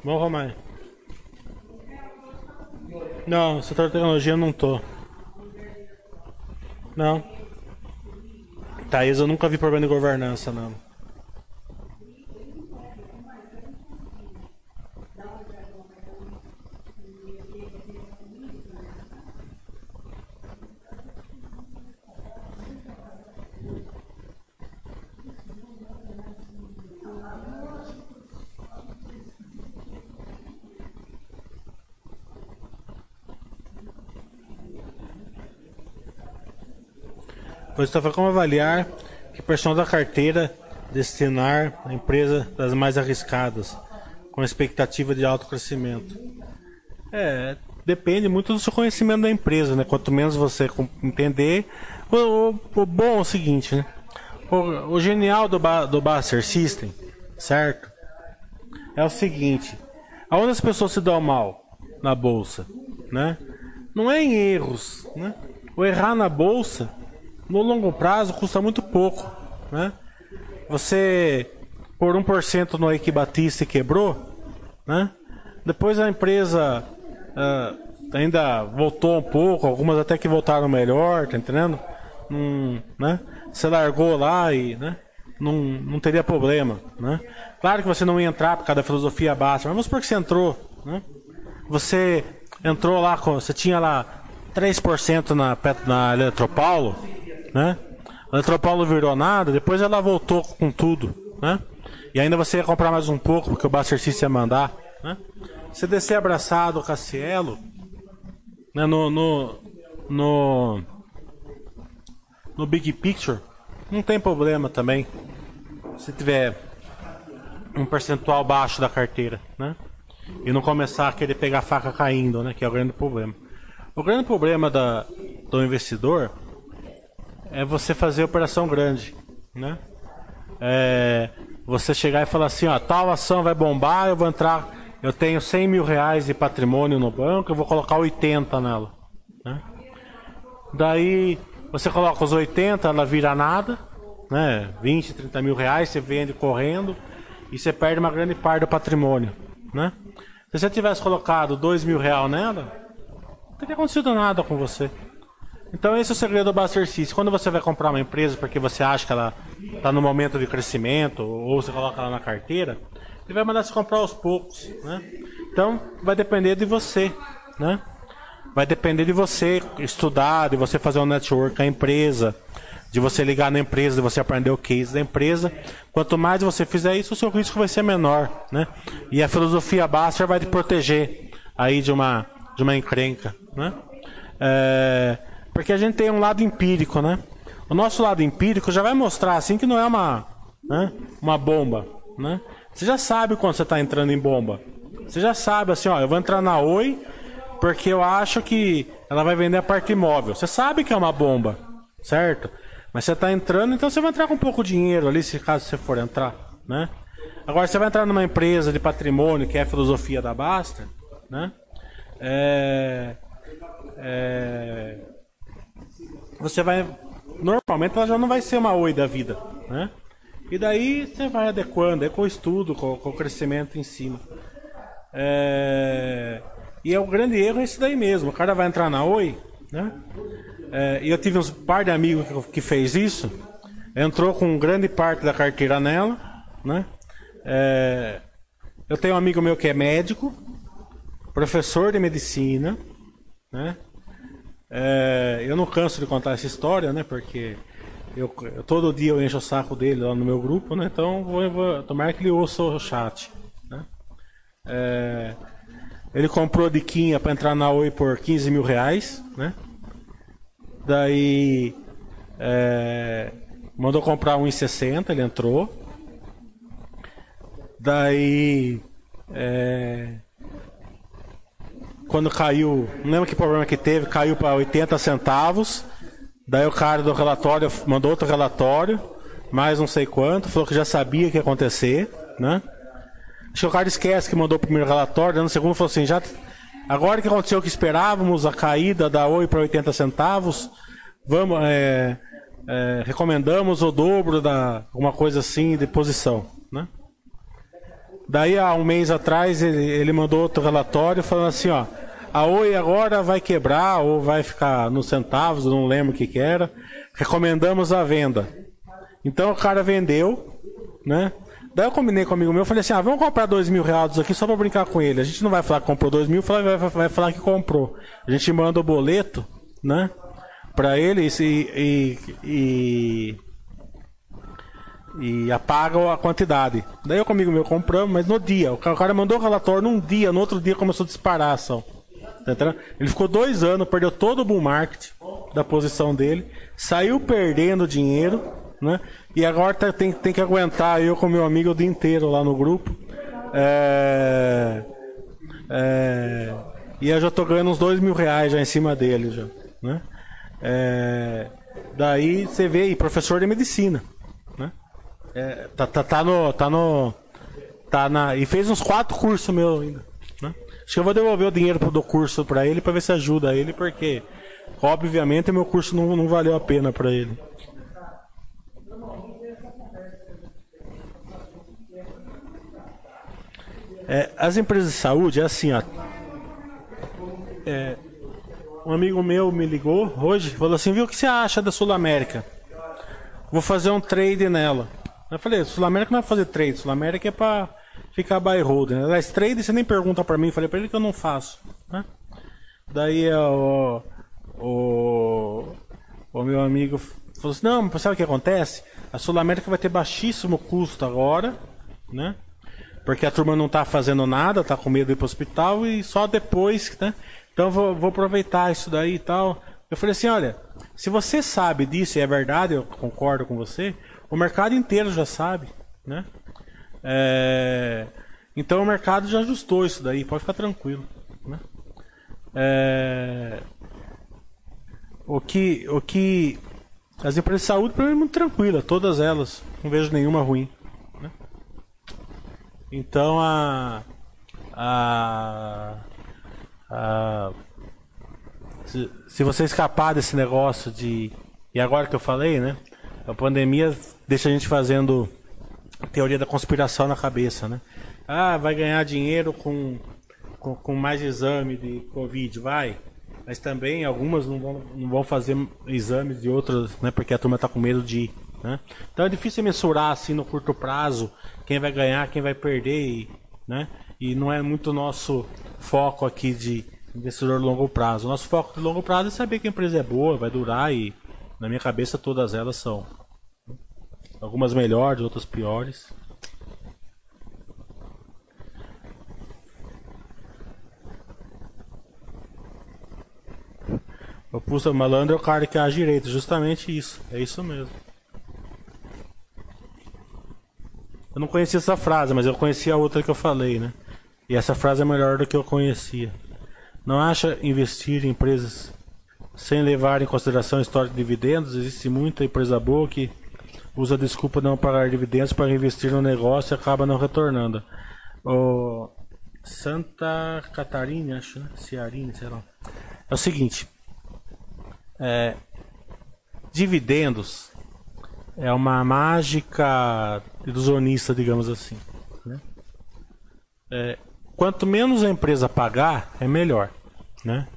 Vamos arrumar. Não, setor de tecnologia eu não tô. Não. Thaís, eu nunca vi problema de governança, não. Christopher, como avaliar que personal da carteira destinar a empresa das mais arriscadas, com expectativa de alto crescimento? É, depende muito do seu conhecimento da empresa, né? Quanto menos você entender, o, o, o bom é o seguinte, né? O, o genial do, ba, do Buster System, certo? É o seguinte, aonde as pessoas se dão mal na bolsa, né? Não é em erros, né? O errar na bolsa no longo prazo custa muito pouco, né? Você por 1% no Eike Batista quebrou, né? Depois a empresa uh, ainda voltou um pouco, algumas até que voltaram melhor, tá entendendo? Não, né? Você largou lá e, né? Não, não teria problema, né? Claro que você não ia entrar por causa da filosofia básica, mas vamos supor que você entrou, né? Você entrou lá, você tinha lá 3% na, na Eletropaulo, né? A Eletropaulo virou nada, depois ela voltou com tudo, né? E ainda você ia comprar mais um pouco, porque o Buster ia mandar, né? Você descer abraçado o Cassielo, né? No, no, no, no Big Picture, não tem problema também. Se tiver um percentual baixo da carteira, né? E não começar a querer pegar a faca caindo, né? Que é o grande problema. O grande problema da, do investidor é você fazer operação grande, né? É, você chegar e falar assim, ó, tal ação vai bombar, eu vou entrar, eu tenho 100 mil reais de patrimônio no banco, eu vou colocar 80 nela, né? Daí você coloca os 80, ela vira nada, né? 20, 30 mil reais, você vende correndo e você perde uma grande parte do patrimônio, né? Se você tivesse colocado 2 mil reais nela, não teria acontecido nada com você. Então esse é o segredo do Buster System. Quando você vai comprar uma empresa porque você acha que ela está no momento de crescimento, ou você coloca ela na carteira, ele vai mandar você comprar aos poucos. Né? Então vai depender de você. Né? Vai depender de você estudar, de você fazer um network com a empresa, de você ligar na empresa, de você aprender o case da empresa. Quanto mais você fizer isso, o seu risco vai ser menor. Né? E a filosofia Buster vai te proteger aí de uma, de uma encrenca. Né? É... Porque a gente tem um lado empírico, né? O nosso lado empírico já vai mostrar assim que não é uma, né, uma bomba, né? Você já sabe quando você está entrando em bomba. Você já sabe assim, ó, eu vou entrar na Oi porque eu acho que ela vai vender a parte imóvel. Você sabe que é uma bomba, certo? Mas você está entrando, então você vai entrar com pouco dinheiro ali, se caso você for entrar, né? Agora você vai entrar numa empresa de patrimônio que é a filosofia da Basta, né? É, é, você vai. Normalmente ela já não vai ser uma oi da vida, né? E daí você vai adequando, é com o estudo, com, com o crescimento em cima. É... E é o grande erro é esse daí mesmo. O cara vai entrar na Oi, né? É, eu tive uns par de amigos que, que fez isso. Entrou com grande parte da carteira nela, né? É, eu tenho um amigo meu que é médico, professor de medicina, né? É, eu não canso de contar essa história, né? Porque eu, todo dia eu encho o saco dele lá no meu grupo, né? Então vou, vou tomar que ele ouça o chat. Né? É, ele comprou diquinha para entrar na Oi por 15 mil reais, né? Daí É, mandou comprar 1,60, ele entrou. Daí. É, quando caiu, não lembro que problema que teve, caiu para 80 centavos. Daí o cara do relatório mandou outro relatório, mais não sei quanto, falou que já sabia que ia acontecer, né? Acho que o cara esquece que mandou o primeiro relatório, no segundo falou assim, já agora que aconteceu o que esperávamos, a caída da Oi para 80 centavos, vamos é, é, recomendamos o dobro da uma coisa assim de posição, né? Daí há um mês atrás ele, ele mandou outro relatório falando assim, ó, a Oi agora vai quebrar ou vai ficar nos centavos, não lembro o que, que era. Recomendamos a venda. Então o cara vendeu, né? Daí eu combinei com um amigo meu, falei assim, ah, vamos comprar dois mil reais aqui só para brincar com ele. A gente não vai falar que comprou dois mil, vai, vai, vai falar que comprou. A gente manda o boleto, né? Para ele e, e, e, e apaga a quantidade. Daí eu comigo meu compramos, mas no dia. O cara mandou o relatório num dia, no outro dia começou a disparar ação. Ele ficou dois anos, perdeu todo o bull market da posição dele, saiu perdendo dinheiro, né? E agora tá, tem, tem que aguentar eu com meu amigo o dia inteiro lá no grupo. É, é, e eu já tô ganhando uns dois mil reais já em cima dele, já, né? É, daí você vê aí, professor de medicina, né? É, tá, tá, tá no, tá no, tá na e fez uns quatro cursos meu ainda. Acho que eu vou devolver o dinheiro do curso para ele para ver se ajuda ele, porque obviamente meu curso não, não valeu a pena para ele. É, as empresas de saúde é assim, ó. É, um amigo meu me ligou hoje, falou assim, viu o que você acha da Sul América? Vou fazer um trade nela. Eu falei, Sul América não vai fazer trade, Sul América é para ficar buy hold. Né? Aliás, trade você nem pergunta para mim, falei para ele que eu não faço. Né? Daí o, o, o meu amigo falou assim, não, sabe o que acontece? A Sul América vai ter baixíssimo custo agora, né? Porque a turma não está fazendo nada, está com medo de ir para o hospital e só depois, né? Então vou, vou aproveitar isso daí e tal. Eu falei assim, olha, se você sabe disso e é verdade, eu concordo com você, o mercado inteiro já sabe, né? É... Então o mercado já ajustou isso daí, pode ficar tranquilo. Né? É... O que, o que as empresas de saúde para mim é muito tranquila, todas elas, não vejo nenhuma ruim. Né? Então a, a, a se, se você escapar desse negócio de e agora que eu falei, né? A pandemia deixa a gente fazendo teoria da conspiração na cabeça, né? Ah, vai ganhar dinheiro com, com, com, mais exame de Covid, vai. Mas também algumas não vão, não vão fazer exames de outras, né? Porque a turma está com medo de ir. Né? Então é difícil mensurar assim no curto prazo quem vai ganhar, quem vai perder, e, né? E não é muito nosso foco aqui de investidor de longo prazo. Nosso foco de longo prazo é saber que a empresa é boa, vai durar e na minha cabeça todas elas são. Algumas melhores, outras piores. O pulso malandro é o cara que age direito, justamente isso. É isso mesmo. Eu não conhecia essa frase, mas eu conhecia a outra que eu falei, né? E essa frase é melhor do que eu conhecia. Não acha investir em empresas sem levar em consideração a história de dividendos? Existe muita empresa boa que usa a desculpa de não pagar dividendos para investir no negócio e acaba não retornando. O Santa Catarina, acho, né? Ciarina, sei lá. É o seguinte. É, dividendos é uma mágica ilusionista, digamos assim. Né? É, quanto menos a empresa pagar, é melhor. Né?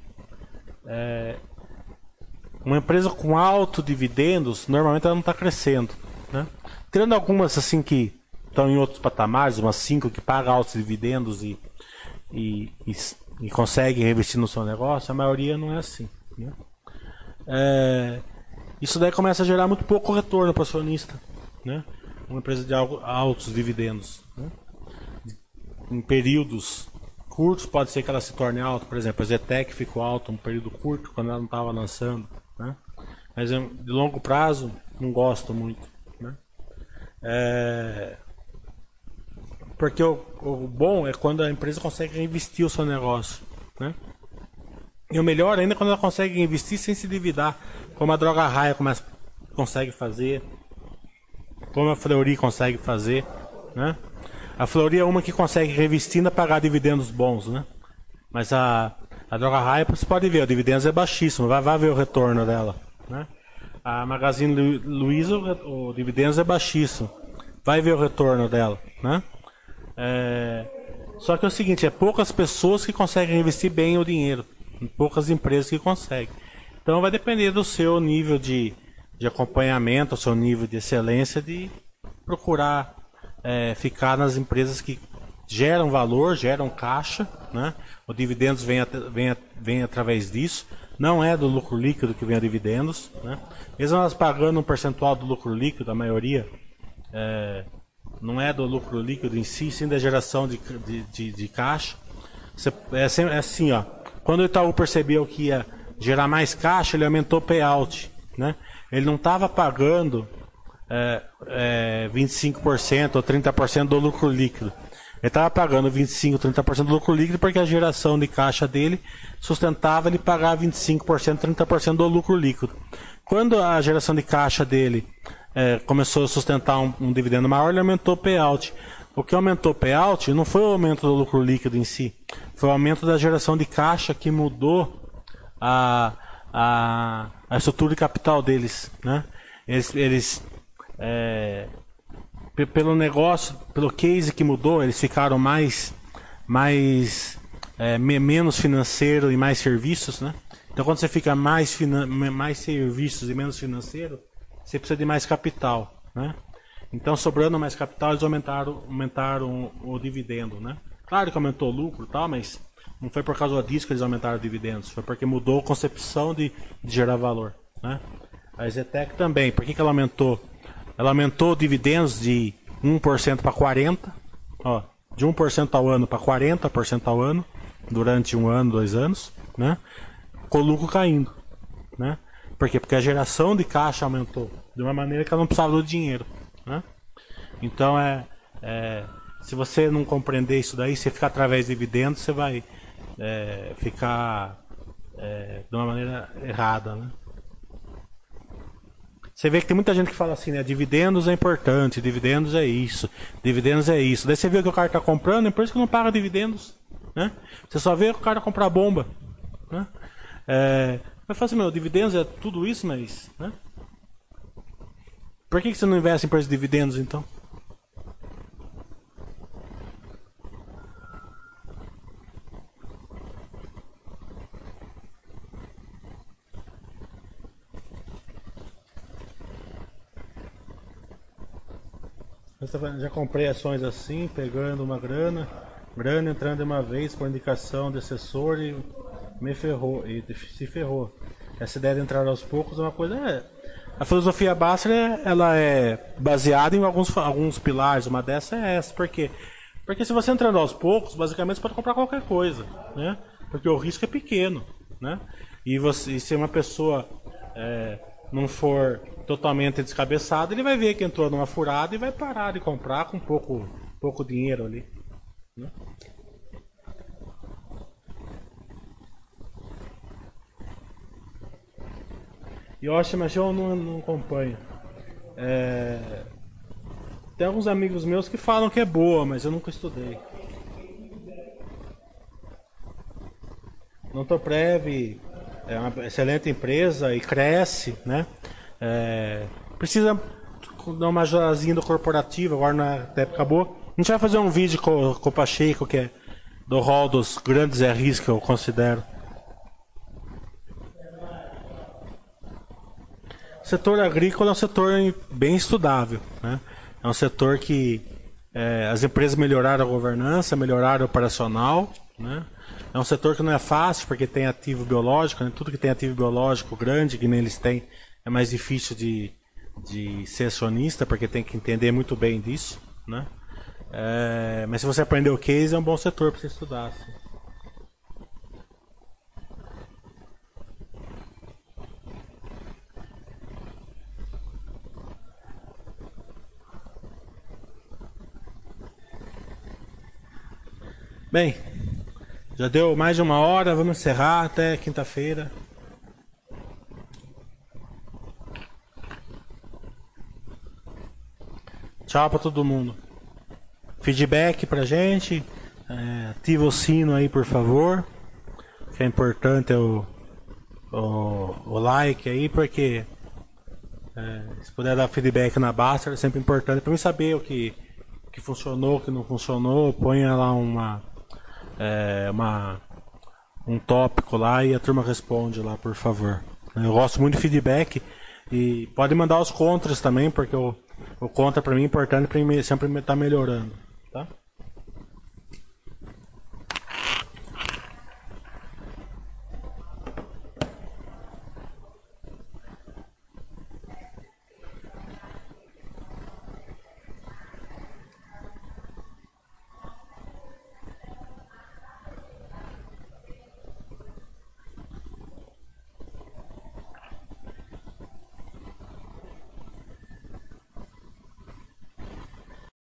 É, uma empresa com alto dividendos, normalmente ela não está crescendo. Né? Tirando algumas assim que estão em outros patamares, umas cinco que pagam altos dividendos e, e, e, e conseguem no seu negócio, a maioria não é assim. Né? É, isso daí começa a gerar muito pouco retorno para o acionista. Né? Uma empresa de altos dividendos. Né? Em períodos curtos pode ser que ela se torne alta. Por exemplo, a Zetec ficou alta um período curto quando ela não estava lançando. Né? Mas de longo prazo, não gosto muito. É... Porque o, o, bom é quando a empresa consegue reinvestir o seu negócio. Né? E o melhor ainda é quando ela consegue investir sem se endividar, como a Droga Raia consegue fazer, como a Fleury consegue fazer. Né? A Fleury é uma que consegue reinvestir e pagar dividendos bons. Né? Mas a, a Droga Raia, você pode ver, o dividendos é baixíssimo, vai, vai ver o retorno dela. Né? A Magazine Luiza, o, o dividendos é baixíssimo, vai ver o retorno dela. Né? É... Só que é o seguinte, é poucas pessoas que conseguem investir bem o dinheiro. Poucas empresas que conseguem. Então vai depender do seu nível de, de acompanhamento, do seu nível de excelência, de procurar é, ficar nas empresas que geram valor, geram caixa, né? O dividendos vem, vem, vem através disso. Não é do lucro líquido que vem a dividendos, né? Mesmo nós pagando um percentual do lucro líquido, a maioria, é, não é do lucro líquido em si, sim da geração de, de, de, de caixa. Você, é, é, assim, ó. Quando o Itaú percebeu que ia gerar mais caixa, ele aumentou o payout, né? Ele não estava pagando é, é, 25% ou 30% do lucro líquido. Ele estava pagando 25%, 30% do lucro líquido porque a geração de caixa dele sustentava ele pagar 25%, 30% do lucro líquido. Quando a geração de caixa dele é, começou a sustentar um, um, dividendo maior, ele aumentou o payout. O que aumentou o payout não foi o aumento do lucro líquido em si, foi o aumento da geração de caixa que mudou a, a, a estrutura de capital deles. Né? Eles, eles é, pelo negócio, pelo case que mudou, eles ficaram mais, mais é, menos financeiro e mais serviços, né? Então quando você fica mais, mais serviços e menos financeiro, você precisa de mais capital, né? Então, sobrando mais capital, eles aumentaram, aumentaram o, o dividendo, né? Claro que aumentou o lucro e tal, mas não foi por causa disso que eles aumentaram dividendos, foi porque mudou a concepção de, de gerar valor, né? A Zetec também, por que, que ela aumentou? Ela aumentou dividendos de 1% para 40%, ó, de 1% ao ano para 40% ao ano, durante um ano, dois anos, né? Com o lucro caindo, né? Por quê? Porque a geração de caixa aumentou de uma maneira que ela não precisava do dinheiro, né? Então é, é se você não compreender isso daí, se ficar através de dividendos, você vai é, ficar é, de uma maneira errada, né? Você vê que tem muita gente que fala assim, né? Dividendos é importante, dividendos é isso, dividendos é isso. Daí você vê que o cara está comprando, é por isso que não paga dividendos. Né? Você só vê o cara comprar bomba. Né? É, falar assim, meu, dividendos é tudo isso, mas. Né? Por que, que você não investe em preço de dividendos então? Já comprei ações assim, pegando uma grana, grana entrando de uma vez por indicação de assessor e me ferrou, e se ferrou. Essa ideia de entrar aos poucos é uma coisa. É, a filosofia Basser ela é baseada em alguns, alguns pilares, uma dessas é essa, por quê? Porque se você entrando aos poucos, basicamente você pode comprar qualquer coisa, né? Porque o risco é pequeno, né? E, você, se uma pessoa é, não for totalmente descabeçado, ele vai ver que entrou numa furada e vai parar de comprar com pouco, pouco dinheiro ali. Né? E Yoshi, mas eu não, não acompanho. É... Tem alguns amigos meus que falam que é boa, mas eu nunca estudei. Notoprev é uma excelente empresa e cresce, né? É, precisa dar uma ajudazinha corporativo, agora na época acabou. A gente vai fazer um vídeo com, com o Pacheco, que é do rol dos grandes RIs que eu considero. O setor agrícola é um setor bem estudável. Né? É um setor que é, as empresas melhoraram a governança, melhoraram o operacional. Né? É um setor que não é fácil, porque tem ativo biológico, né? tudo que tem ativo biológico grande, que nem eles têm, é mais difícil de, de ser acionista, porque tem que entender muito bem disso. Né? É, mas se você aprender o case, é um bom setor para você estudar. Assim. Bem, já deu mais de uma hora, vamos encerrar até quinta-feira. Tchau para todo mundo. Feedback pra gente. É, ativa o sino aí, por favor. Que é importante o, o, o like aí, porque é, se puder dar feedback na Basta é sempre importante para mim saber o que, o que funcionou, o que não funcionou. Ponha lá uma, é, uma um tópico lá e a turma responde lá, por favor. Eu gosto muito de feedback e pode mandar os contras também, porque o, o contra para mim é importante para sempre estar tá melhorando?